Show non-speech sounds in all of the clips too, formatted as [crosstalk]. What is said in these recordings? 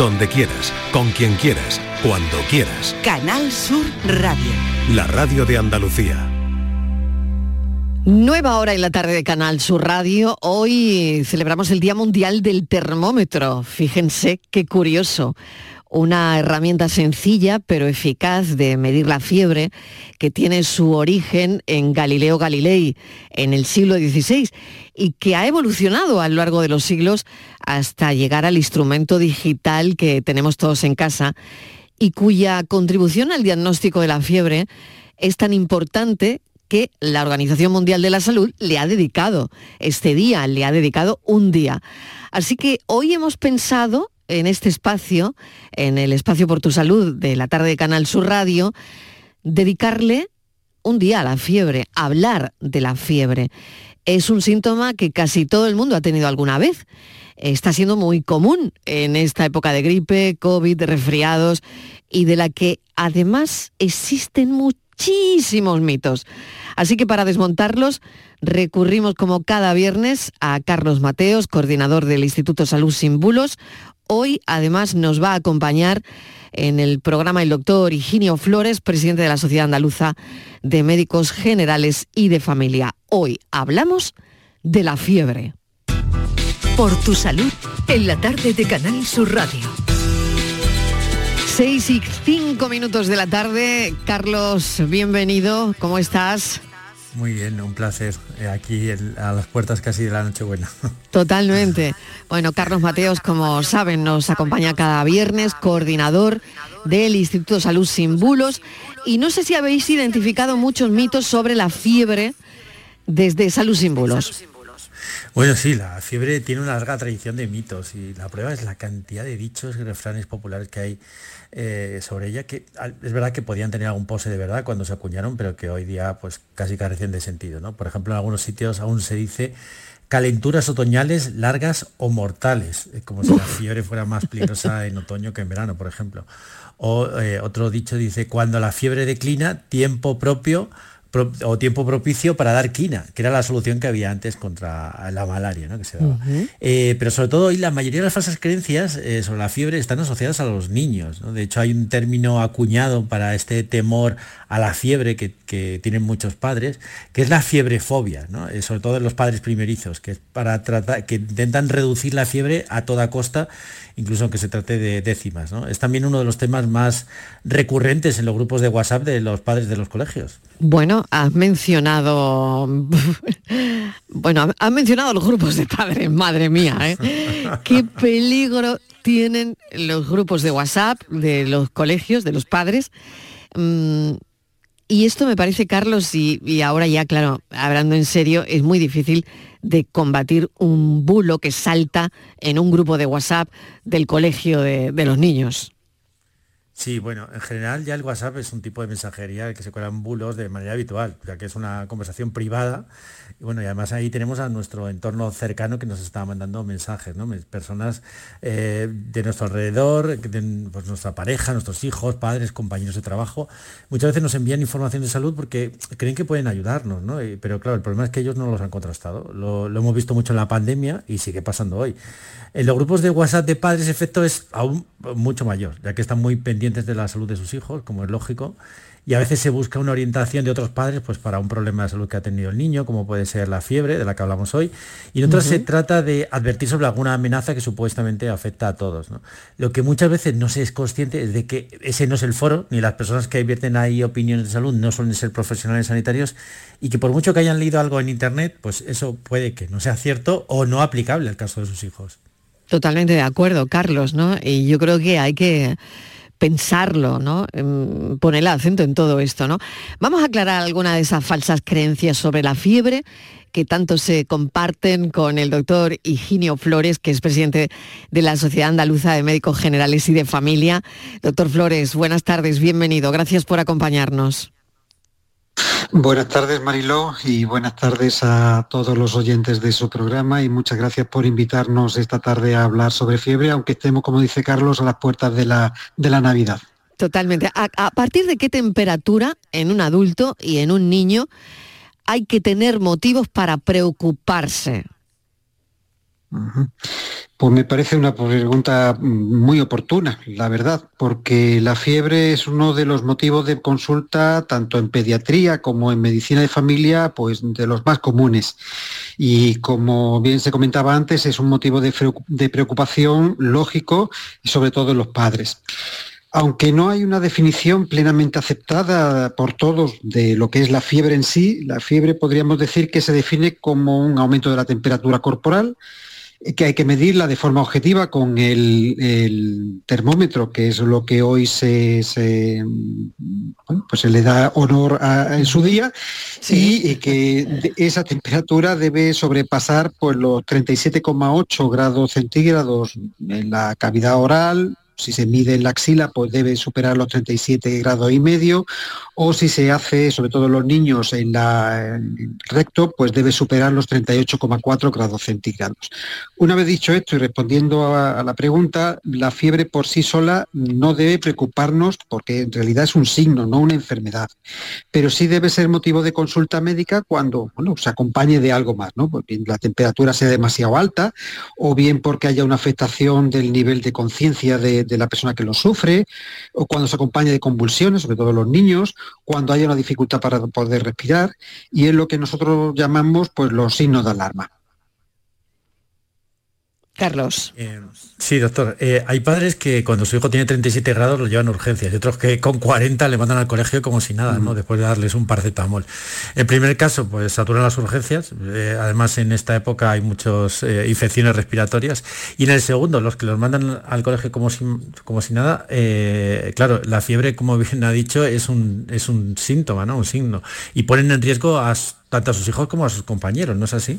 donde quieras, con quien quieras, cuando quieras. Canal Sur Radio. La radio de Andalucía. Nueva hora en la tarde de Canal Sur Radio. Hoy celebramos el Día Mundial del Termómetro. Fíjense qué curioso una herramienta sencilla pero eficaz de medir la fiebre que tiene su origen en Galileo Galilei en el siglo XVI y que ha evolucionado a lo largo de los siglos hasta llegar al instrumento digital que tenemos todos en casa y cuya contribución al diagnóstico de la fiebre es tan importante que la Organización Mundial de la Salud le ha dedicado este día, le ha dedicado un día. Así que hoy hemos pensado en este espacio, en el espacio por tu salud de la tarde de Canal Sur Radio, dedicarle un día a la fiebre, hablar de la fiebre. Es un síntoma que casi todo el mundo ha tenido alguna vez. Está siendo muy común en esta época de gripe, COVID, resfriados y de la que además existen muchísimos mitos. Así que para desmontarlos recurrimos como cada viernes a Carlos Mateos, coordinador del Instituto Salud Sin Bulos. Hoy además nos va a acompañar en el programa el doctor Higinio Flores, presidente de la Sociedad Andaluza de Médicos Generales y de Familia. Hoy hablamos de la fiebre. Por tu salud, en la tarde de Canal Sur Radio. Seis y cinco minutos de la tarde. Carlos, bienvenido. ¿Cómo estás? Muy bien, un placer. Eh, aquí a las puertas casi de la Nochebuena. [laughs] Totalmente. Bueno, Carlos Mateos, como saben, nos acompaña cada viernes, coordinador del Instituto Salud Sin Bulos. Y no sé si habéis identificado muchos mitos sobre la fiebre desde Salud Sin Bulos. Bueno, sí, la fiebre tiene una larga tradición de mitos y la prueba es la cantidad de dichos y refranes populares que hay eh, sobre ella, que es verdad que podían tener algún pose de verdad cuando se acuñaron, pero que hoy día pues casi carecen de sentido. ¿no? Por ejemplo, en algunos sitios aún se dice calenturas otoñales largas o mortales, como si la fiebre fuera más peligrosa en otoño que en verano, por ejemplo. O eh, otro dicho dice, cuando la fiebre declina, tiempo propio o tiempo propicio para dar quina, que era la solución que había antes contra la malaria ¿no? que se daba. Eh, pero sobre todo hoy la mayoría de las falsas creencias eh, sobre la fiebre están asociadas a los niños. De hecho hay un término acuñado para este temor a la fiebre que, tienen muchos padres, que es la fiebrefobia, ¿no? Eh, sobre todo en los padres primerizos, que es para tratar, que intentan reducir la fiebre a toda costa incluso aunque se trate de décimas. Es también uno de los temas más recurrentes en los grupos de WhatsApp de los padres de los colegios. Bueno, has mencionado, [laughs] bueno, has mencionado los grupos de padres, madre mía, ¿eh? qué peligro tienen los grupos de WhatsApp de los colegios, de los padres. Mm, y esto me parece, Carlos, y, ahora ya, claro, hablando en serio, es muy difícil de combatir un bulo que salta en un grupo de WhatsApp del colegio de, de los niños. Sí, bueno, en general ya el WhatsApp es un tipo de mensajería que se cuelan bulos de manera habitual, ya que es una conversación privada. Y bueno, y además ahí tenemos a nuestro entorno cercano que nos está mandando mensajes, ¿no? Personas eh, de nuestro alrededor, de, pues, nuestra pareja, nuestros hijos, padres, compañeros de trabajo. Muchas veces nos envían información de salud porque creen que pueden ayudarnos, ¿no? pero claro, el problema es que ellos no los han contrastado. Lo, lo hemos visto mucho en la pandemia y sigue pasando hoy. En los grupos de WhatsApp de padres, efecto es aún mucho mayor, ya que están muy pendientes de la salud de sus hijos, como es lógico, y a veces se busca una orientación de otros padres pues, para un problema de salud que ha tenido el niño, como puede ser la fiebre, de la que hablamos hoy, y en otras se trata de advertir sobre alguna amenaza que supuestamente afecta a todos. Lo que muchas veces no se es consciente es de que ese no es el foro, ni las personas que vierten ahí opiniones de salud no suelen ser profesionales sanitarios, y que por mucho que hayan leído algo en Internet, pues eso puede que no sea cierto o no aplicable al caso de sus hijos. Totalmente de acuerdo, Carlos, ¿no? Y yo creo que hay que pensarlo, ¿no? Em, poner el acento en todo esto, ¿no? Vamos a aclarar alguna de esas falsas creencias sobre la fiebre que tanto se comparten con el doctor Higinio Flores, que es presidente de la Sociedad Andaluza de Médicos Generales y de Familia. Doctor Flores, buenas tardes, bienvenido. Gracias por acompañarnos. Buenas tardes, Mariló, y buenas tardes a todos los oyentes de su programa y muchas gracias por invitarnos esta tarde a hablar sobre fiebre, aunque estemos, como dice Carlos, a las puertas de la, de la Navidad. Totalmente. ¿A, partir de qué temperatura en un adulto y en un niño hay que tener motivos para preocuparse? Pues me parece una pregunta muy oportuna, la verdad, porque la fiebre es uno de los motivos de consulta tanto en pediatría como en medicina de familia, pues de los más comunes. Y como bien se comentaba antes, es un motivo de, preocupación lógico, sobre todo en los padres. Aunque no hay una definición plenamente aceptada por todos de lo que es la fiebre en sí, la fiebre podríamos decir que se define como un aumento de la temperatura corporal, que hay que medirla de forma objetiva con el, termómetro, que es lo que hoy se, pues se le da honor en su día, y, que esa temperatura debe sobrepasar pues, los 37,8 grados centígrados en la cavidad oral, si se mide en la axila, pues debe superar los 37 grados y medio, o si se hace, sobre todo los niños, en, la, recto, pues debe superar los 38,4 grados centígrados. Una vez dicho esto y respondiendo a, la pregunta, la fiebre por sí sola no debe preocuparnos porque en realidad es un signo, no una enfermedad. Pero sí debe ser motivo de consulta médica cuando bueno, se acompañe de algo más, ¿no? Pues bien la temperatura sea demasiado alta o bien porque haya una afectación del nivel de conciencia de, de la persona que lo sufre, o cuando se acompaña de convulsiones, sobre todo los niños, cuando haya una dificultad para poder respirar, y es lo que nosotros llamamos pues, los signos de alarma. Carlos. Eh, sí, doctor. Eh, hay padres que cuando su hijo tiene 37 grados lo llevan a urgencias y otros que con 40 le mandan al colegio como si nada, ¿no? Después de darles un paracetamol. En primer caso, pues saturan las urgencias. Eh, además, en esta época hay muchas infecciones respiratorias. Y en el segundo, los que los mandan al colegio como si, como si nada, claro, la fiebre, como bien ha dicho, es un, es un síntoma, ¿no? Un signo. Y ponen en riesgo a, tanto a sus hijos como a sus compañeros, ¿no es así?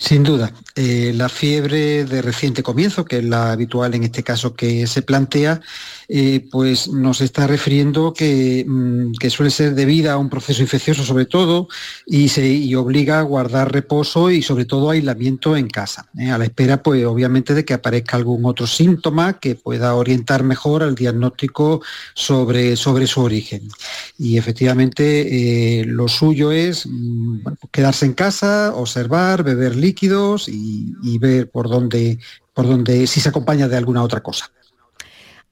Sin duda, eh, la fiebre de reciente comienzo, que es la habitual en este caso que se plantea, eh, pues nos está refiriendo mm, que, suele ser debida a un proceso infeccioso sobre todo y, se, obliga a guardar reposo y sobre todo aislamiento en casa, ¿eh? a la espera pues obviamente de que aparezca algún otro síntoma que pueda orientar mejor al diagnóstico sobre, sobre su origen. Y efectivamente lo suyo es mm, quedarse en casa, observar, beber líquidos y, y ver por dónde, por dónde, si se acompaña de alguna otra cosa.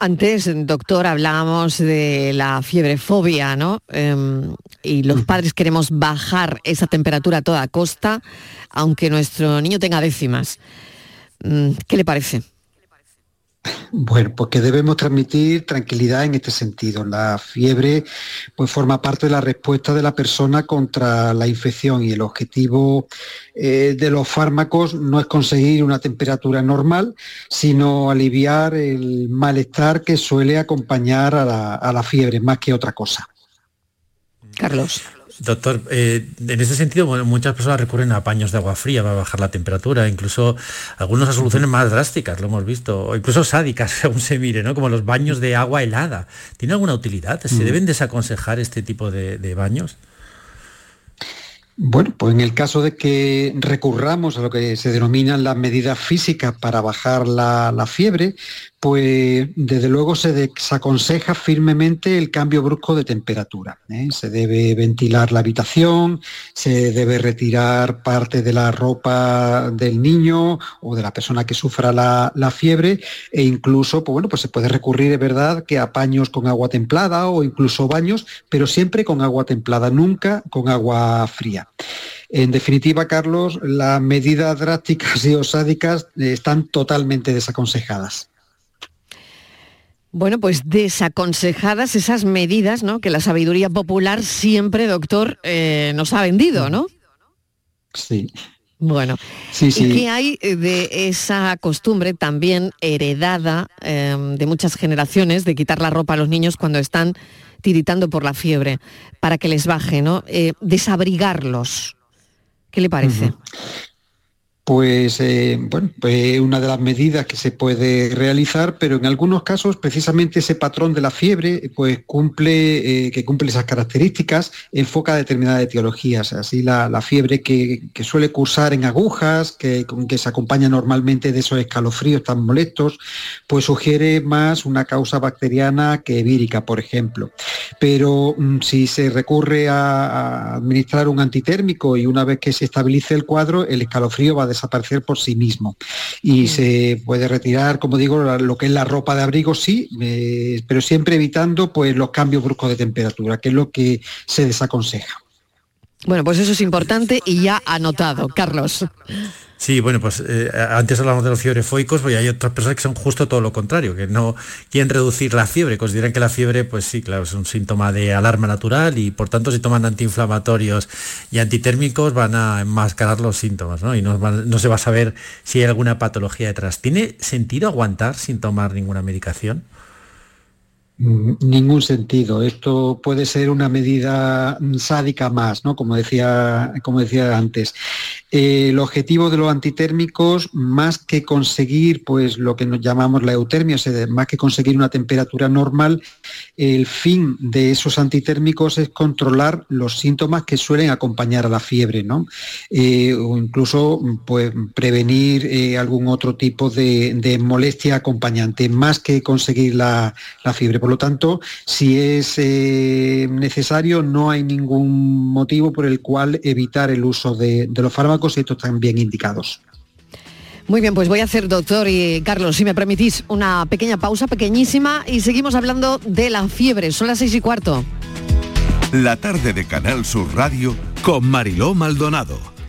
Antes, doctor, hablábamos de la fiebre fobia, ¿no? Em, y los padres queremos bajar esa temperatura a toda costa, aunque nuestro niño tenga décimas. Mm, ¿Qué le parece? Bueno, pues que debemos transmitir tranquilidad en este sentido. La fiebre pues forma parte de la respuesta de la persona contra la infección y el objetivo eh, de los fármacos no es conseguir una temperatura normal, sino aliviar el malestar que suele acompañar a la fiebre más que otra cosa. Carlos. Doctor, eh, en ese sentido, muchas personas recurren a paños de agua fría para bajar la temperatura, incluso algunas soluciones más drásticas, lo hemos visto, o incluso sádicas, [laughs] según se mire, ¿no? como los baños de agua helada. ¿Tiene alguna utilidad? ¿Se deben desaconsejar este tipo de baños? Bueno, pues en el caso de que recurramos a lo que se denominan las medidas físicas para bajar la, fiebre, pues desde luego se desaconseja firmemente el cambio brusco de temperatura. ¿eh? Se debe ventilar la habitación, se debe retirar parte de la ropa del niño o de la persona que sufra la, fiebre e incluso, pues bueno, pues se puede recurrir, es verdad, que a paños con agua templada o incluso baños, pero siempre con agua templada, nunca con agua fría. En definitiva, Carlos, las medidas drásticas y osádicas están totalmente desaconsejadas. Bueno, pues desaconsejadas esas medidas, ¿no? Que la sabiduría popular siempre, doctor, eh, nos ha vendido, ¿no? Sí. Bueno, sí, sí. ¿y qué hay de esa costumbre también heredada em, de muchas generaciones de quitar la ropa a los niños cuando están tiritando por la fiebre para que les baje, ¿no? Eh, desabrigarlos. ¿Qué le parece? Pues eh, bueno, pues una de las medidas que se puede realizar, pero en algunos casos precisamente ese patrón de la fiebre pues cumple, eh, que cumple esas características, enfoca determinadas etiologías. Así la, fiebre que, suele cursar en agujas, que, que se acompaña normalmente de esos escalofríos tan molestos, pues sugiere más una causa bacteriana que vírica, por ejemplo. Pero mm, si se recurre a, administrar un antitérmico y una vez que se estabilice el cuadro, el escalofrío va a desaparecer por sí mismo. Y se puede retirar, como digo, lo que es la ropa de abrigo, sí, eh, pero siempre evitando pues, los cambios bruscos de temperatura, que es lo que se desaconseja. Bueno, pues eso es importante y ya anotado. Carlos. Sí, bueno, pues eh, antes hablamos de los fiebrefóicos, pues hay otras personas que son justo todo lo contrario, que no quieren reducir la fiebre, consideran que la fiebre, pues sí, claro, es un síntoma de alarma natural y por tanto si toman antiinflamatorios y antitérmicos van a enmascarar los síntomas, ¿no? Y no, no se va a saber si hay alguna patología detrás. ¿Tiene sentido aguantar sin tomar ninguna medicación? Mm, ningún sentido. Esto puede ser una medida sádica más, ¿no? Como decía, como decía antes. Eh, el objetivo de los antitérmicos, más que conseguir pues, lo que nos llamamos la eutermia, o sea, más que conseguir una temperatura normal, el fin de esos antitérmicos es controlar los síntomas que suelen acompañar a la fiebre, ¿no? Eh, o incluso pues, prevenir eh, algún otro tipo de, molestia acompañante, más que conseguir la, fiebre. Por lo tanto, si es necesario, no hay ningún motivo por el cual evitar el uso de, los fármacos y estos están bien indicados. Muy bien, pues voy a hacer, doctor y Carlos, si me permitís, una pequeña pausa, pequeñísima, y seguimos hablando de la fiebre. Son las seis y cuarto. La tarde de Canal Sur Radio con Mariló Maldonado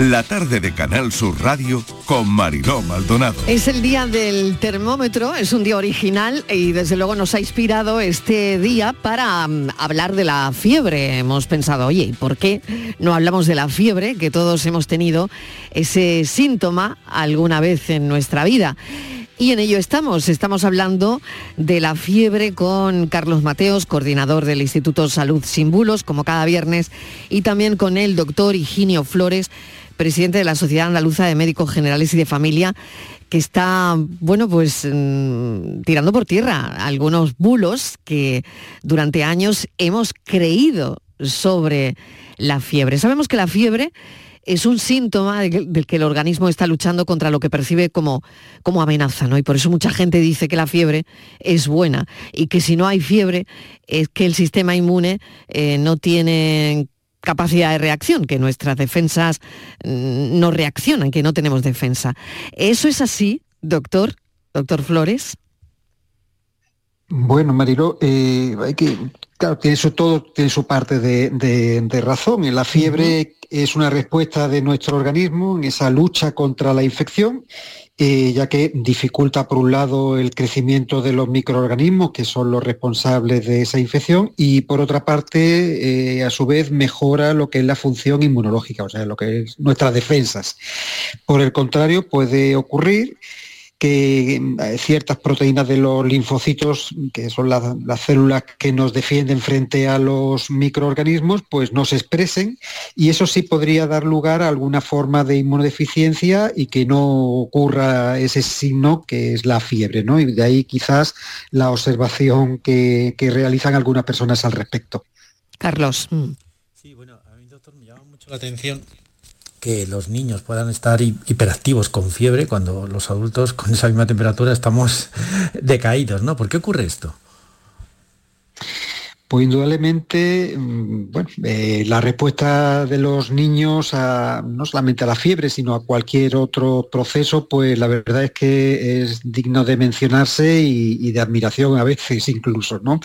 La tarde de Canal Sur Radio con Mariló Maldonado. Es el día del termómetro, es un día original y desde luego nos ha inspirado este día para mm, hablar de la fiebre. Hemos pensado, oye, ¿y por qué no hablamos de la fiebre? Que todos hemos tenido ese síntoma alguna vez en nuestra vida. Y en ello estamos. Estamos hablando de la fiebre con Carlos Mateos, coordinador del Instituto Salud Sin Bulos, como cada viernes, y también con el doctor Higinio Flores, presidente de la Sociedad Andaluza de Médicos Generales y de Familia, que está, bueno, pues mm, tirando por tierra algunos bulos que durante años hemos creído sobre la fiebre. Sabemos que la fiebre es un síntoma del que el organismo está luchando contra lo que percibe como, como amenaza, ¿no? Y por eso mucha gente dice que la fiebre es buena y que si no hay fiebre es que el sistema inmune eh, no tiene capacidad de reacción, que nuestras defensas mm, no reaccionan, que no tenemos defensa. ¿Eso es así, doctor? Doctor Flores. Bueno, Marilo, eh, hay que, claro, tiene su, todo tiene su parte de, razón. La fiebre es una respuesta de nuestro organismo en esa lucha contra la infección, eh, ya que dificulta por un lado el crecimiento de los microorganismos, que son los responsables de esa infección, y por otra parte, eh, a su vez, mejora lo que es la función inmunológica, o sea, lo que es nuestras defensas. Por el contrario, puede ocurrir que eh, ciertas proteínas de los linfocitos, que son las, células que nos defienden frente a los microorganismos, pues no se expresen y eso sí podría dar lugar a alguna forma de inmunodeficiencia y que no ocurra ese signo que es la fiebre, ¿no? Y de ahí quizás la observación que, que realizan algunas personas al respecto. Carlos. Mm. Sí, bueno, a mí doctor me llama mucho la atención que los niños puedan estar hiperactivos con fiebre cuando los adultos con esa misma temperatura estamos [laughs] decaídos, ¿no? ¿Por qué ocurre esto? Pues indudablemente, mm, bueno, eh, la respuesta de los niños a, no solamente a la fiebre, sino a cualquier otro proceso, pues la verdad es que es digno de mencionarse y, de admiración a veces incluso, ¿no?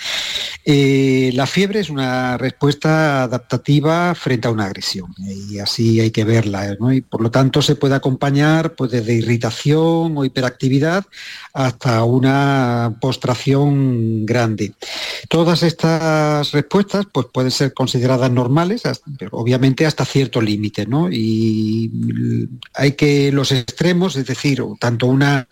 Eh, la fiebre es una respuesta adaptativa frente a una agresión y así hay que verla, ¿no? Y por lo tanto se puede acompañar pues, desde irritación o hiperactividad hasta una postración grande. Todas estas respuestas pues, pueden ser consideradas normales, obviamente hasta cierto límite, ¿no? Y hay que los extremos, es decir, tanto una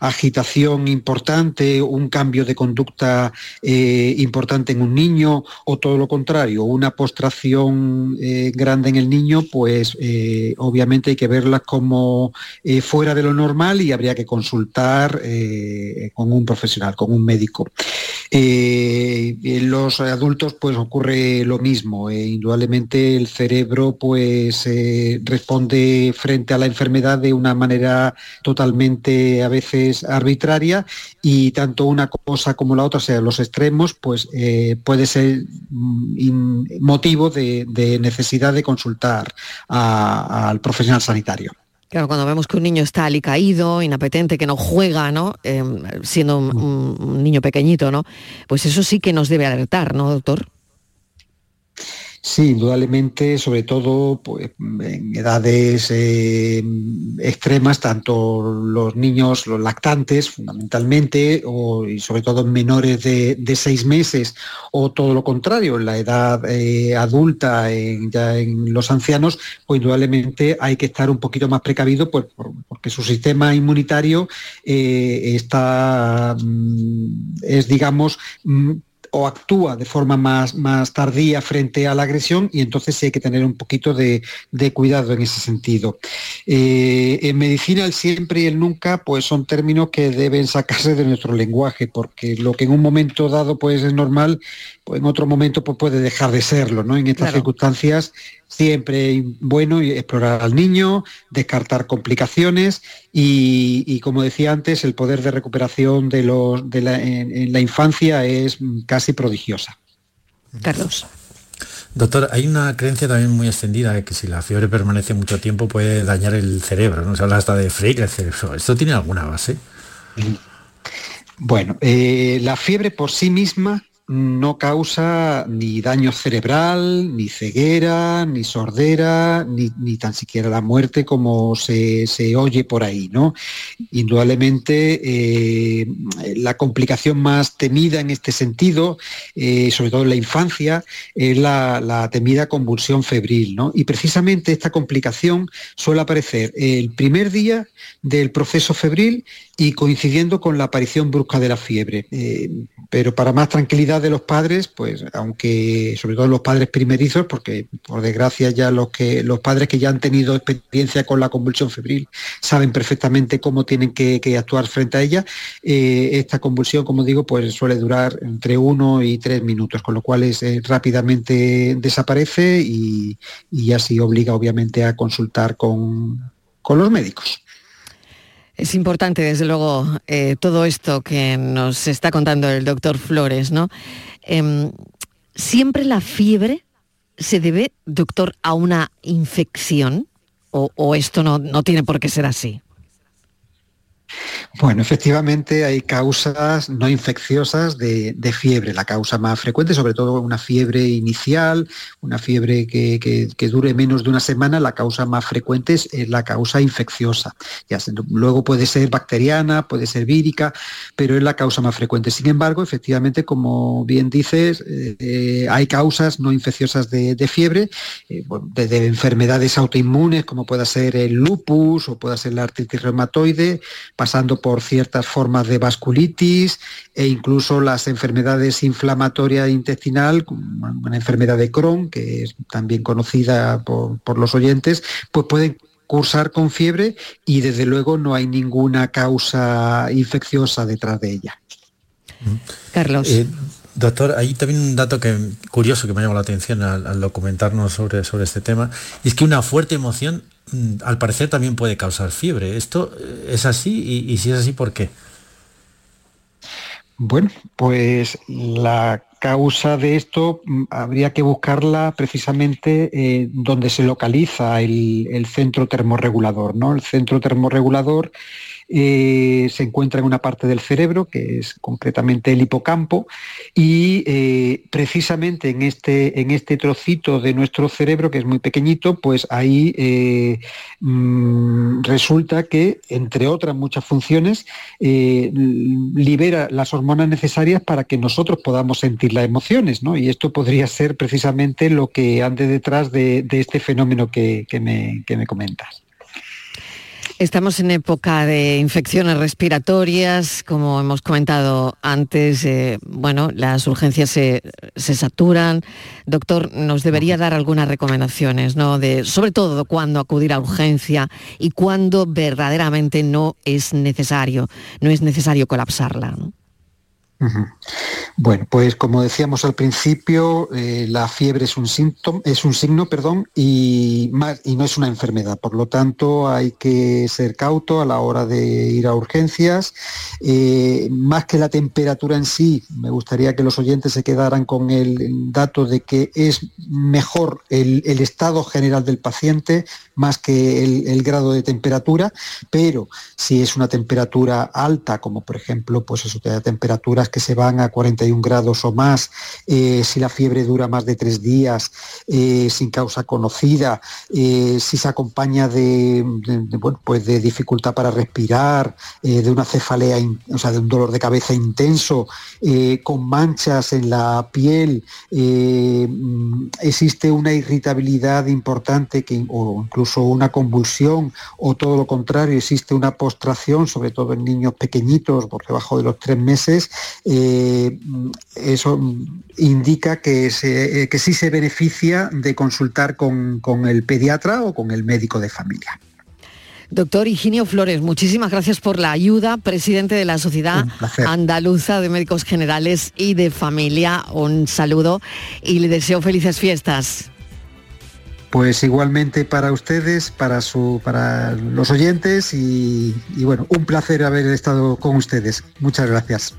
agitación importante, un cambio de conducta eh, importante en un niño, o todo lo contrario, una postración eh, grande en el niño, pues eh, obviamente hay que verlas como fuera de lo normal y habría que consultar con un profesional, con un médico. Los adultos pues ocurre lo mismo. Eh, indudablemente el cerebro pues eh, responde frente a la enfermedad de una manera totalmente a veces arbitraria y tanto una cosa como la otra, o sea, los extremos, pues eh, puede ser mm, motivo de, necesidad de consultar al profesional sanitario. Claro, cuando vemos que un niño está alicaído, inapetente, que no juega, ¿no? Em, siendo un, niño pequeñito, ¿no? Pues eso sí que nos debe alertar, ¿no, doctor? Sí, indudablemente, sobre todo pues, en edades eh, extremas, tanto los niños, los lactantes fundamentalmente, y sobre todo menores de, seis meses, o todo lo contrario, en la edad eh, adulta, en, ya en los ancianos, pues indudablemente hay que estar un poquito más precavido pues, porque su sistema inmunitario eh, está, mm, es digamos, mm, o actúa de forma más, más tardía frente a la agresión y entonces hay que tener un poquito de, cuidado en ese sentido. Eh, en medicina el siempre y el nunca pues son términos que deben sacarse de nuestro lenguaje porque lo que en un momento dado pues es normal, en otro momento pues puede dejar de serlo, ¿no? En estas circunstancias siempre bueno explorar al niño, descartar complicaciones y, como decía antes, el poder de recuperación de, los, de la, en, la infancia es casi prodigiosa. Carlos. Doctor, hay una creencia también muy extendida de que si la fiebre permanece mucho tiempo puede dañar el cerebro, ¿no? Se habla hasta de freír el cerebro. ¿Esto tiene alguna base? Bueno, eh, la fiebre por sí misma no causa ni daño cerebral, ni ceguera, ni sordera, ni, tan siquiera la muerte como se, oye por ahí. ¿no? Indudablemente eh, la complicación más temida en este sentido, eh, sobre todo en la infancia, es la, temida convulsión febril. ¿no? Y precisamente esta complicación suele aparecer el primer día del proceso febril y coincidiendo con la aparición brusca de la fiebre. Eh, pero para más tranquilidad de los padres, pues aunque sobre todo los padres primerizos, porque por desgracia ya los que los padres que ya han tenido experiencia con la convulsión febril saben perfectamente cómo tienen que, actuar frente a ella. Eh, esta convulsión, como digo, pues suele durar entre uno y tres minutos, con lo cual es, eh, rápidamente desaparece y, así obliga obviamente a consultar con, con los médicos. Es importante, desde luego, eh, todo esto que nos está contando el doctor Flores, ¿no? Em, ¿Siempre la fiebre se debe, doctor, a una infección? ¿O, esto no, no tiene por qué ser así? Bueno, efectivamente hay causas no infecciosas de, fiebre. La causa más frecuente, sobre todo una fiebre inicial, una fiebre que, dure menos de una semana, la causa más frecuente es, la causa infecciosa. Luego puede ser bacteriana, puede ser vírica, pero es la causa más frecuente. Sin embargo, efectivamente, como bien dices, eh, hay causas no infecciosas de, fiebre, eh, desde enfermedades autoinmunes, como pueda ser el lupus o pueda ser la artritis reumatoide, pasando por ciertas formas de vasculitis e incluso las enfermedades inflamatorias intestinal, una enfermedad de Crohn, que es también conocida por, los oyentes, pues pueden cursar con fiebre y desde luego no hay ninguna causa infecciosa detrás de ella. Carlos. Eh, doctor, hay también un dato que, curioso que me ha llamado la atención al, documentarnos sobre, sobre este tema, y es que una fuerte emoción al parecer también puede causar fiebre. ¿Esto eh, es así? Y, si es así, ¿por qué? Bueno, pues la causa de esto mm, habría que buscarla precisamente eh, donde se localiza el, el, centro termorregulador. ¿no? El centro termorregulador eh, se encuentra en una parte del cerebro, que es concretamente el hipocampo, y eh, precisamente en este, en este trocito de nuestro cerebro, que es muy pequeñito, pues ahí eh, mm, resulta que, entre otras muchas funciones, libera las hormonas necesarias para que nosotros podamos sentir las emociones, ¿no? Y esto podría ser precisamente lo que ande detrás de, este fenómeno que, me, que me comentas. Estamos en época de infecciones respiratorias, como hemos comentado antes, eh, bueno, las urgencias se, saturan. Doctor, nos debería dar algunas recomendaciones, ¿no? De, sobre todo cuándo acudir a urgencia y cuándo verdaderamente no es necesario, no es necesario colapsarla. Bueno, pues como decíamos al principio, eh, la fiebre es un síntoma, es un signo, perdón, y, no es una enfermedad. Por lo tanto, hay que ser cauto a la hora de ir a urgencias. Eh, más que la temperatura en sí, me gustaría que los oyentes se quedaran con el dato de que es mejor el, estado general del paciente más que el, grado de temperatura, pero si es una temperatura alta, como por ejemplo, pues eso te da temperaturas que se van a 41 grados o más, eh, si la fiebre dura más de tres días eh, sin causa conocida, eh, si se acompaña de, pues de dificultad para respirar, de una cefalea, o sea, de un dolor de cabeza intenso, con manchas en la piel, existe una irritabilidad importante que, o incluso una convulsión o todo lo contrario, existe una postración, sobre todo en niños pequeñitos por debajo de los tres meses, eh, eso indica que, eh, que sí se beneficia de consultar con, el pediatra o con el médico de familia. Doctor Higinio Flores, muchísimas gracias por la ayuda, presidente de la Sociedad Andaluza de Médicos Generales y de Familia. Un saludo y le deseo felices fiestas. Pues igualmente para ustedes, para, su, para los oyentes y bueno, un placer haber estado con ustedes. Muchas gracias.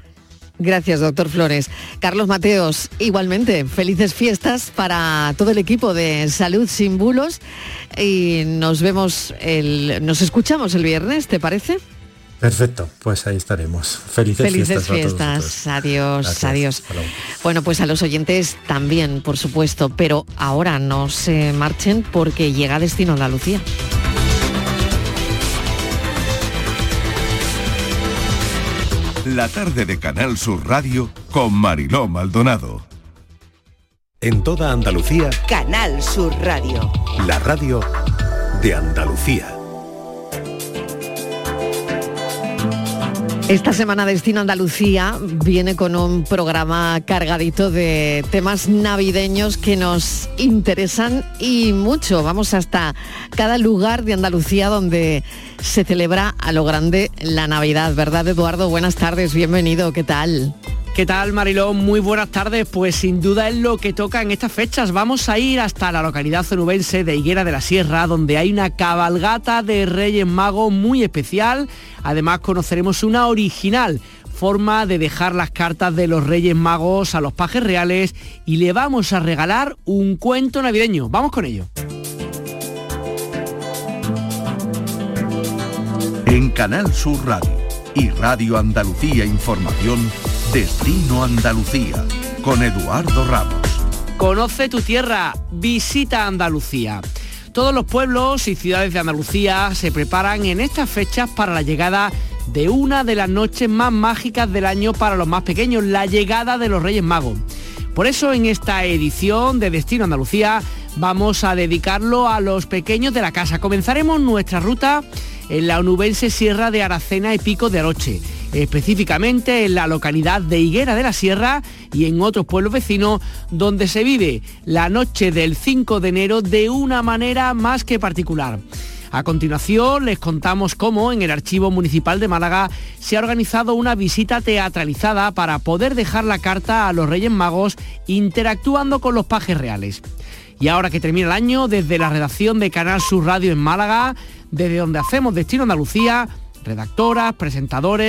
Gracias, doctor Flores. Carlos Mateos, igualmente, felices fiestas para todo el equipo de Salud Sin Bulos y nos vemos, el, nos escuchamos el viernes, ¿te parece? Perfecto, pues ahí estaremos. Felices, Felices fiestas. adiós, adiós. Bueno, pues a los oyentes también, por supuesto, pero ahora no se marchen porque llega Destino Andalucía. La tarde de Canal Sur Radio con Mariló Maldonado. En toda Andalucía. Canal Sur Radio. La radio de Andalucía. Esta semana Destino Andalucía viene con un programa cargadito de temas navideños que nos interesan y mucho. Vamos hasta cada lugar de Andalucía donde se celebra a lo grande la Navidad, ¿verdad Eduardo? Buenas tardes, bienvenido, ¿qué tal? ¿Qué tal Marilón? Muy buenas tardes. Pues sin duda es lo que toca en estas fechas. Vamos a ir hasta la localidad zonubense de Higuera de la Sierra, donde hay una cabalgata de Reyes Magos muy especial. Además conoceremos una original forma de dejar las cartas de los Reyes Magos a los pajes reales y le vamos a regalar un cuento navideño. Vamos con ello. En Canal Sur Radio y Radio Andalucía Información Destino Andalucía con Eduardo Ramos. Conoce tu tierra, visita Andalucía. Todos los pueblos y ciudades de Andalucía se preparan en estas fechas para la llegada de una de las noches más mágicas del año para los más pequeños, la llegada de los Reyes Magos. Por eso en esta edición de Destino Andalucía vamos a dedicarlo a los pequeños de la casa. Comenzaremos nuestra ruta en la onubense Sierra de Aracena y Pico de Aroche específicamente en la localidad de Higuera de la Sierra y en otros pueblos vecinos donde se vive la noche del 5 de enero de una manera más que particular. A continuación les contamos cómo en el Archivo Municipal de Málaga se ha organizado una visita teatralizada para poder dejar la carta a los Reyes Magos interactuando con los pajes reales. Y ahora que termina el año, desde la redacción de Canal Sur Radio en Málaga, desde donde hacemos Destino Andalucía, redactoras, presentadores,